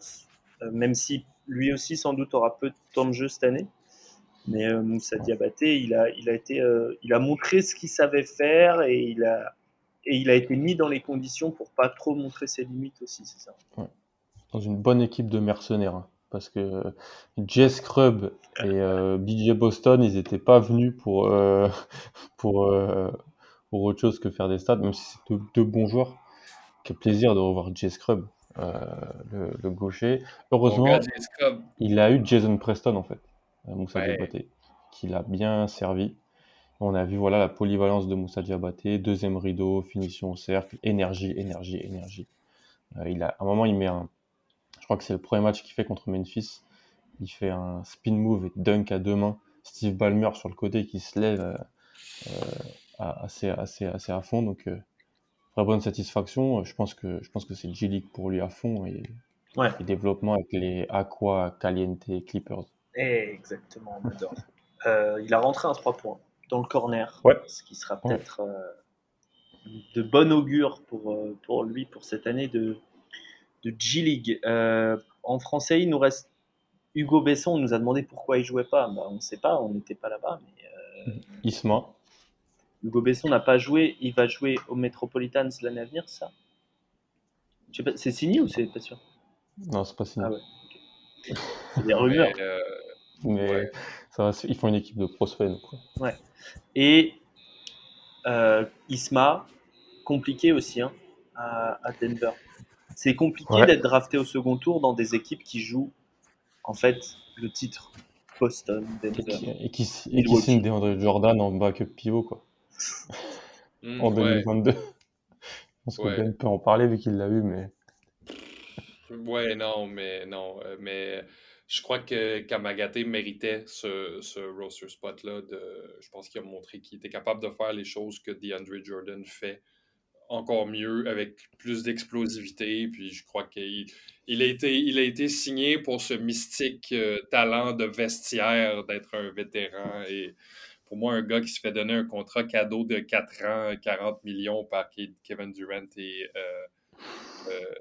Même si lui aussi sans doute aura peu de temps de jeu cette année. Mais Moussa Diabaté, il a, il, a été, il a montré ce qu'il savait faire et il, a, et il a été mis dans les conditions pour pas trop montrer ses limites aussi, c'est ça. Dans une bonne équipe de mercenaires. Hein parce que Jess Scrub et euh, BJ Boston, ils n'étaient pas venus pour, euh, [LAUGHS] pour, euh, autre chose que faire des stats, même si c'est deux, bons joueurs. Quel plaisir de revoir Jess Scrub, le, gaucher. Heureusement, il a eu Jason Preston, en fait, Moussa Diabaté, qui l'a bien servi. On a vu voilà la polyvalence de Moussa Diabaté, deuxième rideau, finition au cercle, énergie, énergie, énergie. il a, à un moment, il met un, je crois que c'est le premier match qu'il fait contre Memphis. Il fait un spin move et dunk à deux mains. Steve Ballmer sur le côté qui se lève euh, euh, assez, assez, assez à fond. Donc, euh, très bonne satisfaction. Je pense que, je pense que c'est G-League pour lui à fond et, ouais. développement avec les Aqua Caliente Clippers. Exactement, on adore. [LAUGHS] il a rentré un 3 points dans le corner, ce qui sera peut-être de bon augure pour, pour lui pour cette année de, de G-League. Euh, en français, il nous reste Hugo Besson. On nous a demandé pourquoi il jouait pas. Bah, on ne sait pas, on n'était pas là-bas. Mais, euh, Isma. Hugo Besson n'a pas joué. Il va jouer au Metropolitans l'année à venir, ça? C'est signé ou c'est pas sûr? Non, c'est pas signé. Ah ouais. C'est des rumeurs. Mais, euh, ça ils font une équipe de prospects. Ouais. Et Isma, compliqué aussi hein, à Denver. C'est compliqué d'être drafté au second tour dans des équipes qui jouent en fait le titre Boston, Denver. Et qui, et qui signe DeAndre Jordan en backup pivot quoi. Hmm, en 2022. Je pense que Ben peut en parler vu qu'il l'a eu, mais. Ouais, non, mais non, euh, mais je crois que Kamagaté méritait ce, ce roster spot-là. Je pense qu'il a montré qu'il était capable de faire les choses que DeAndre Jordan fait encore mieux, avec plus d'explosivité. Puis je crois qu'il il a, été, il a été signé pour ce mystique euh, talent de vestiaire d'être un vétéran. Et pour moi, un gars qui se fait donner un contrat cadeau de 4 ans, 40 millions par Kevin Durant et euh, euh,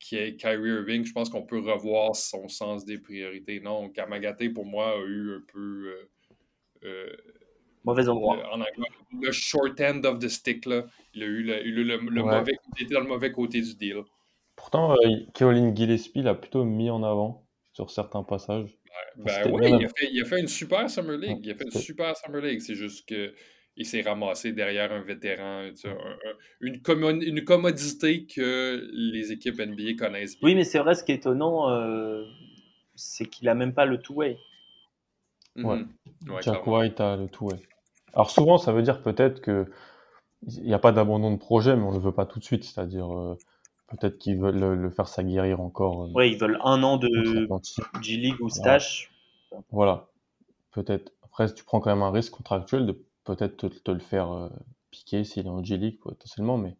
qui est Kyrie Irving, je pense qu'on peut revoir son sens des priorités. Non, Kamagaté, pour moi, a eu un peu. Mauvais endroit. Le, short end of the stick, là. Il a eu le, mauvais, il était dans le mauvais côté du deal. Pourtant, euh, Gillespie l'a plutôt mis en avant sur certains passages. Ben oui, il, a fait, une super Summer League. il a fait une super Summer League. C'est juste que il s'est ramassé derrière un vétéran, une, une, commodité que les équipes NBA connaissent bien. Oui, mais c'est vrai, ce qui est étonnant, euh, c'est qu'il a même pas le two-way. Mm-hmm. Jack White a le two-way. Alors souvent, ça veut dire peut-être que il n'y a pas d'abandon de projet, mais on ne le veut pas tout de suite. C'est-à-dire, euh, peut-être qu'ils veulent le, faire s'aguerrir encore. Euh, oui, ils veulent un an de G-League ou Stash. Voilà. Peut-être. Après, tu prends quand même un risque contractuel de peut-être te, le faire euh, piquer s'il est en G-League potentiellement, mais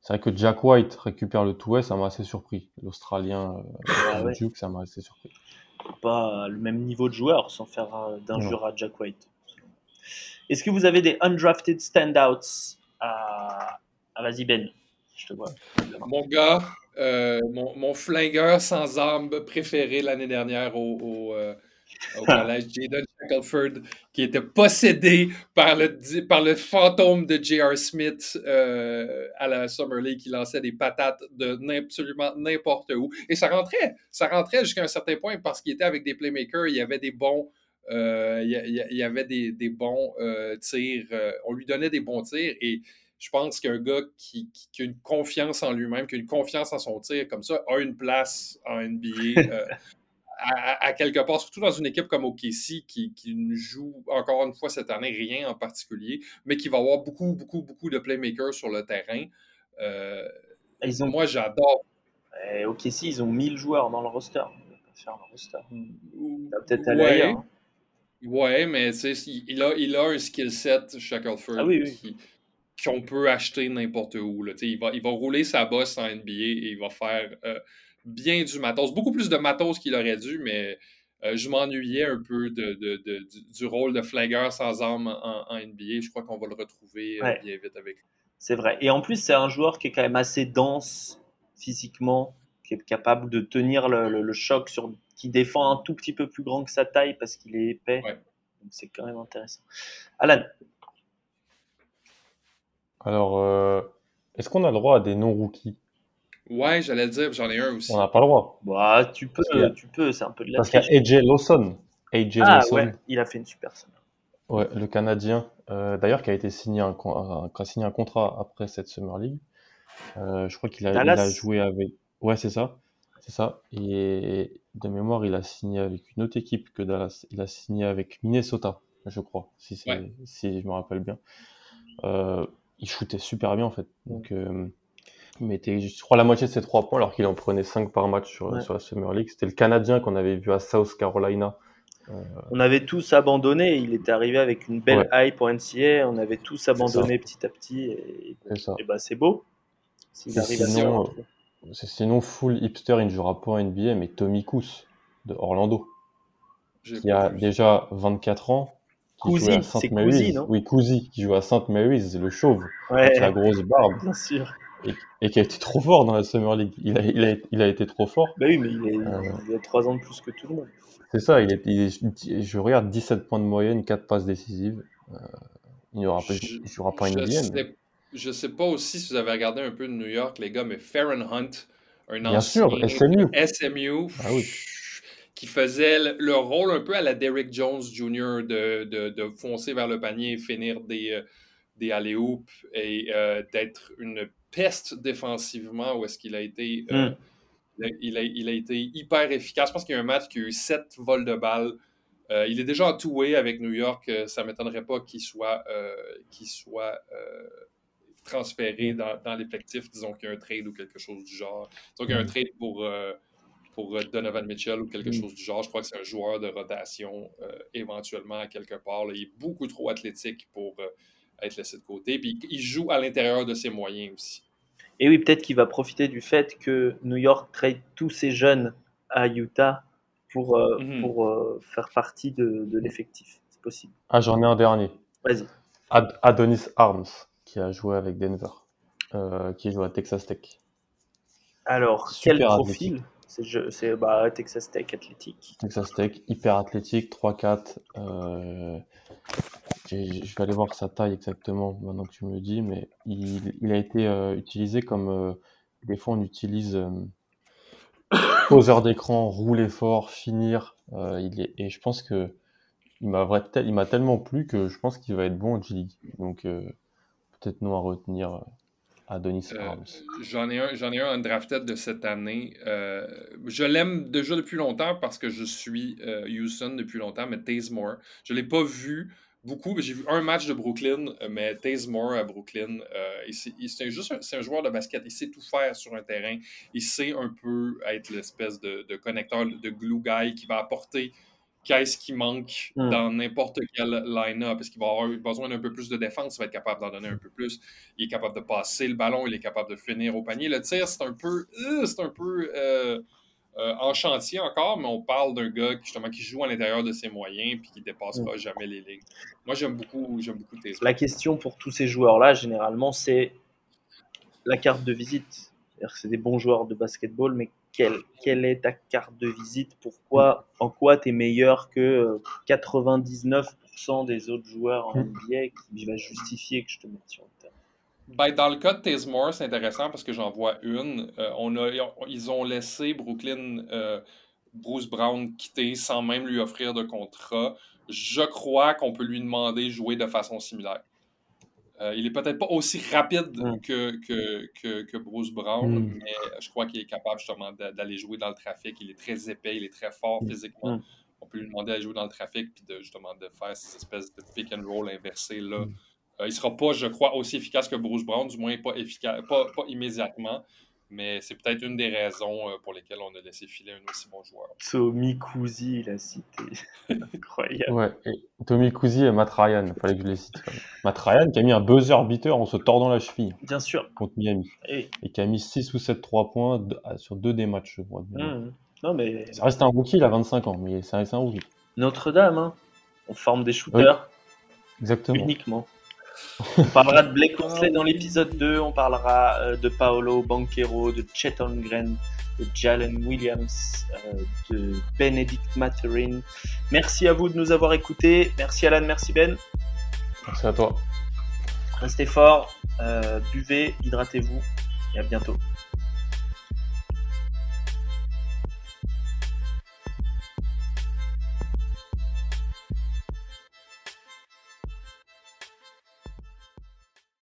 c'est vrai que Jack White récupère le tout ça m'a assez surpris. L'Australien ah Duke, ça m'a assez surpris. Pas le même niveau de joueur sans faire d'injure à Jack White. Est-ce que vous avez des undrafted standouts? À... Ah, vas-y Ben, je te vois. Mon gars, euh, mon, mon, flingueur sans arme préféré l'année dernière au, au, euh, [LAUGHS] collège, Jaden Shackelford, qui était possédé par le, par le fantôme de J.R. Smith euh, à la Summer League, qui lançait des patates de absolument n'importe où. Et ça rentrait, ça rentrait jusqu'à un certain point parce qu'il était avec des playmakers, il y avait des bons euh, il y, avait des, bons euh, tirs. On lui donnait des bons tirs et je pense qu'un gars qui, a une confiance en lui-même, qui a une confiance en son tir comme ça, a une place en NBA. [LAUGHS] à, quelque part, surtout dans une équipe comme OKC qui, qui ne joue encore une fois cette année rien en particulier, mais qui va avoir beaucoup, beaucoup, beaucoup de playmakers sur le terrain. ils ont... Moi, j'adore. OKC, ils ont 1000 joueurs dans le roster. peut-être aller ailleurs. Hein. Ouais, mais il a, il a un skill set, Shackelford, ah qu'on peut acheter n'importe où. Là. Il, va, il va rouler sa bosse en NBA et il va faire euh, bien du matos. Beaucoup plus de matos qu'il aurait dû, mais euh, je m'ennuyais un peu de, de, du, rôle de flingueur sans arme en, NBA. Je crois qu'on va le retrouver euh, bien vite avec lui. C'est vrai. Et en plus, c'est un joueur qui est quand même assez dense physiquement, qui est capable de tenir le, le choc sur qui défend un tout petit peu plus grand que sa taille parce qu'il est épais. Donc c'est quand même intéressant. Alan Alors, euh, est-ce qu'on a le droit à des non-rookies? Ouais, j'allais le dire, j'en ai un aussi. On n'a pas le droit. Bah, tu peux, tu peux, c'est un peu de la Parce qu'il y a AJ Lawson. AJ ah, ouais, il a fait une super semaine. Ouais, le Canadien, euh, d'ailleurs, qui a été signé un, a signé un contrat après cette Summer League. Euh, je crois qu'il a, a, joué avec. Ouais, c'est ça. C'est ça. Et de mémoire, il a signé avec une autre équipe que Dallas. Il a signé avec Minnesota, je crois, si, si je me rappelle bien. Euh, il shootait super bien en fait. Donc, euh, il mettait, je crois, la moitié de ses trois points alors qu'il en prenait 5 par match sur, sur la Summer League. C'était le Canadien qu'on avait vu à South Carolina. Euh, on avait tous abandonné. Il était arrivé avec une belle hype pour NCA. On avait tous abandonné petit à petit. Et, et bah, c'est beau. S'il arrive sinon, à Sinon, full hipster, il ne jouera pas en NBA, mais Tommy Kous de Orlando, qui a déjà 24 ans, Sainte Mary's. Oui, Cousy, qui joue à Sainte Mary's, le chauve, avec la grosse barbe. Bien sûr. Et, qui a été trop fort dans la Summer League. Il a, il a, il a été trop fort. Bah oui, mais il, a 3 ans de plus que tout le monde. C'est ça, il est, je regarde 17 points de moyenne, 4 passes décisives. Euh, il n'y aura pas, NBA je sais pas aussi si vous avez regardé un peu de New York, les gars, mais Farron Hunt, un Bien sûr, SMU. SMU ah qui faisait le, rôle un peu à la Derrick Jones Jr. de, de, de foncer vers le panier et finir des, euh, des alley et euh, d'être une peste défensivement où est-ce qu'il a été. Euh, hmm. il, a, il, a, été hyper efficace. Je pense qu'il y a un match qui a eu 7 vols de balles. il est déjà en two-way avec New York. Ça ne m'étonnerait pas qu'il soit, soit transféré dans, dans l'effectif, disons qu'il y a un trade ou quelque chose du genre. Disons qu'il y a un mm. trade pour, pour euh, Donovan Mitchell ou quelque mm. chose du genre. Je crois que c'est un joueur de rotation éventuellement à quelque part. Il est beaucoup trop athlétique pour être laissé de côté. Puis il joue à l'intérieur de ses moyens aussi. Et oui, peut-être qu'il va profiter du fait que New York trade tous ces jeunes à Utah pour, mm-hmm. pour faire partie de, de l'effectif. C'est possible. Ah, j'en ai un dernier. Vas-y. Adonis Arms, qui a joué avec Denver, euh, qui joue à Texas Tech. Alors, quel profil C'est bah, Texas Tech athlétique. Texas Tech, hyper athlétique, 3-4. Euh, je vais aller voir sa taille exactement maintenant que tu me le dis, mais il, a été euh, utilisé comme des fois on utilise [COUGHS] poseur d'écran, rouler fort, finir. il est, et je pense que il m'a tellement plu que je pense qu'il va être bon en G-League. Donc euh, peut-être nous à retenir euh, euh. J'en ai un, j'en ai un undrafted de cette année. je l'aime déjà depuis longtemps parce que je suis Houston depuis longtemps, mais Taze Moore, je l'ai pas vu beaucoup. J'ai vu un match de Brooklyn, mais Taze Moore à Brooklyn, c'est juste un, un, joueur de basket. Il sait tout faire sur un terrain. Il sait un peu être l'espèce de, de, connecteur, de glue guy qui va apporter qu'est-ce qui manque hmm. dans n'importe quel line-up? Est-ce qu'il va avoir besoin d'un peu plus de défense? Il va être capable d'en donner un peu plus. Il est capable de passer le ballon, il est capable de finir au panier. Le tir, c'est un peu, euh, c'est un peu euh, euh, en chantier encore, mais on parle d'un gars qui, justement, qui joue à l'intérieur de ses moyens et qui ne dépassera hmm. jamais les lignes. Moi, j'aime beaucoup, j'aime beaucoup tes La question pour tous ces joueurs-là, généralement, c'est la carte de visite. C'est des bons joueurs de basketball, mais quelle, est ta carte de visite? Pourquoi, en quoi tu es meilleur que 99% euh, des autres joueurs en. NBA qui va justifier que je te mette sur le terrain? Ben, dans le cas de Tazemore, c'est intéressant parce que j'en vois une. Euh, on a, ils ont laissé Brooklyn, euh, Bruce Brown quitter sans même lui offrir de contrat. Je crois qu'on peut lui demander de jouer de façon similaire. Euh, il est peut-être pas aussi rapide mm. que, que, Bruce Brown, mm. mais je crois qu'il est capable justement d'aller jouer dans le trafic. Il est très épais, il est très fort mm. physiquement. On peut lui demander d'aller jouer dans le trafic puis de, justement de faire ces espèces de pick and roll inversés là. Euh, il ne sera pas, je crois, aussi efficace que Bruce Brown, du moins pas, efficace, pas immédiatement. Mais c'est peut-être une des raisons euh, pour lesquelles on a laissé filer un aussi bon joueur. Tommy Kuzi, il a cité. [LAUGHS] Incroyable. Ouais, et Tommy Kuzi et Matt Ryan, il fallait que je les cite. Matt Ryan qui a mis un buzzer beater en se tordant la cheville. Bien sûr. Contre Miami. Et, qui a mis 6 ou 7 3 points ah, sur deux des matchs, je crois. Mmh. Non, mais... Ça reste un rookie, il a 25 ans, mais ça reste un rookie. Notre-Dame, hein. on forme des shooters. Exactement. Uniquement. On [LAUGHS] parlera de Blake Consley dans l'épisode 2, on parlera euh, de Paolo Banquero, de Chet Holmgren, de Jalen Williams, euh, de Benedict Materin. Merci à vous de nous avoir écoutés. Merci Alan, merci Ben. Merci à toi. Restez forts, euh, buvez, hydratez-vous et à bientôt.